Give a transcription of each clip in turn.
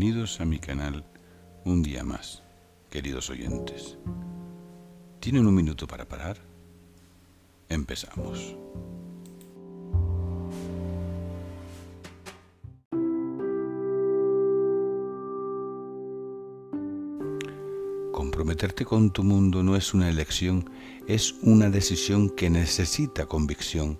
Bienvenidos a mi canal un día más, queridos oyentes. ¿Tienen un minuto para parar? Empezamos. Comprometerte con tu mundo no es una elección, es una decisión que necesita convicción.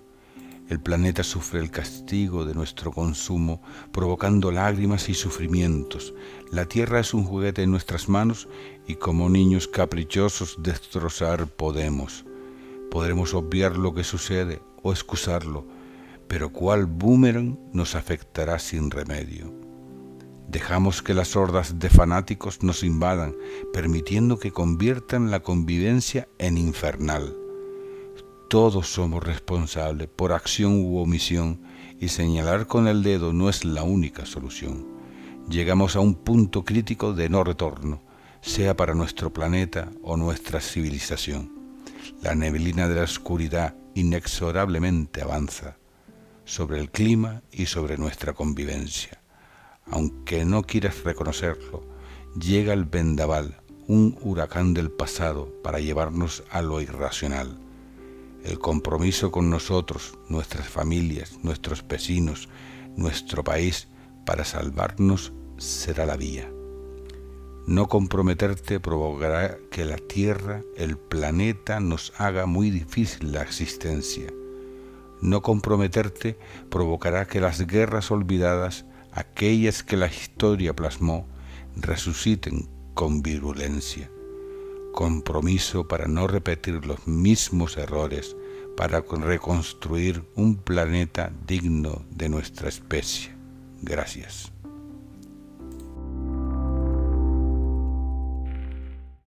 El planeta sufre el castigo de nuestro consumo, provocando lágrimas y sufrimientos. La tierra es un juguete en nuestras manos y como niños caprichosos destrozar podemos. Podremos obviar lo que sucede o excusarlo, pero cuál boomerang nos afectará sin remedio. Dejamos que las hordas de fanáticos nos invadan, permitiendo que conviertan la convivencia en infernal. Todos somos responsables por acción u omisión y señalar con el dedo no es la única solución. Llegamos a un punto crítico de no retorno, sea para nuestro planeta o nuestra civilización. La neblina de la oscuridad inexorablemente avanza sobre el clima y sobre nuestra convivencia aunque no quieras reconocerlo, llega el vendaval, un huracán del pasado para llevarnos a lo irracional. El compromiso con nosotros, nuestras familias, nuestros vecinos, nuestro país, para salvarnos será la vía. No comprometerte provocará que la Tierra, el planeta, nos haga muy difícil la existencia. No comprometerte provocará que las guerras olvidadas aquellas que la historia plasmó resuciten con virulencia. Compromiso para no repetir los mismos errores, para reconstruir un planeta digno de nuestra especie. Gracias.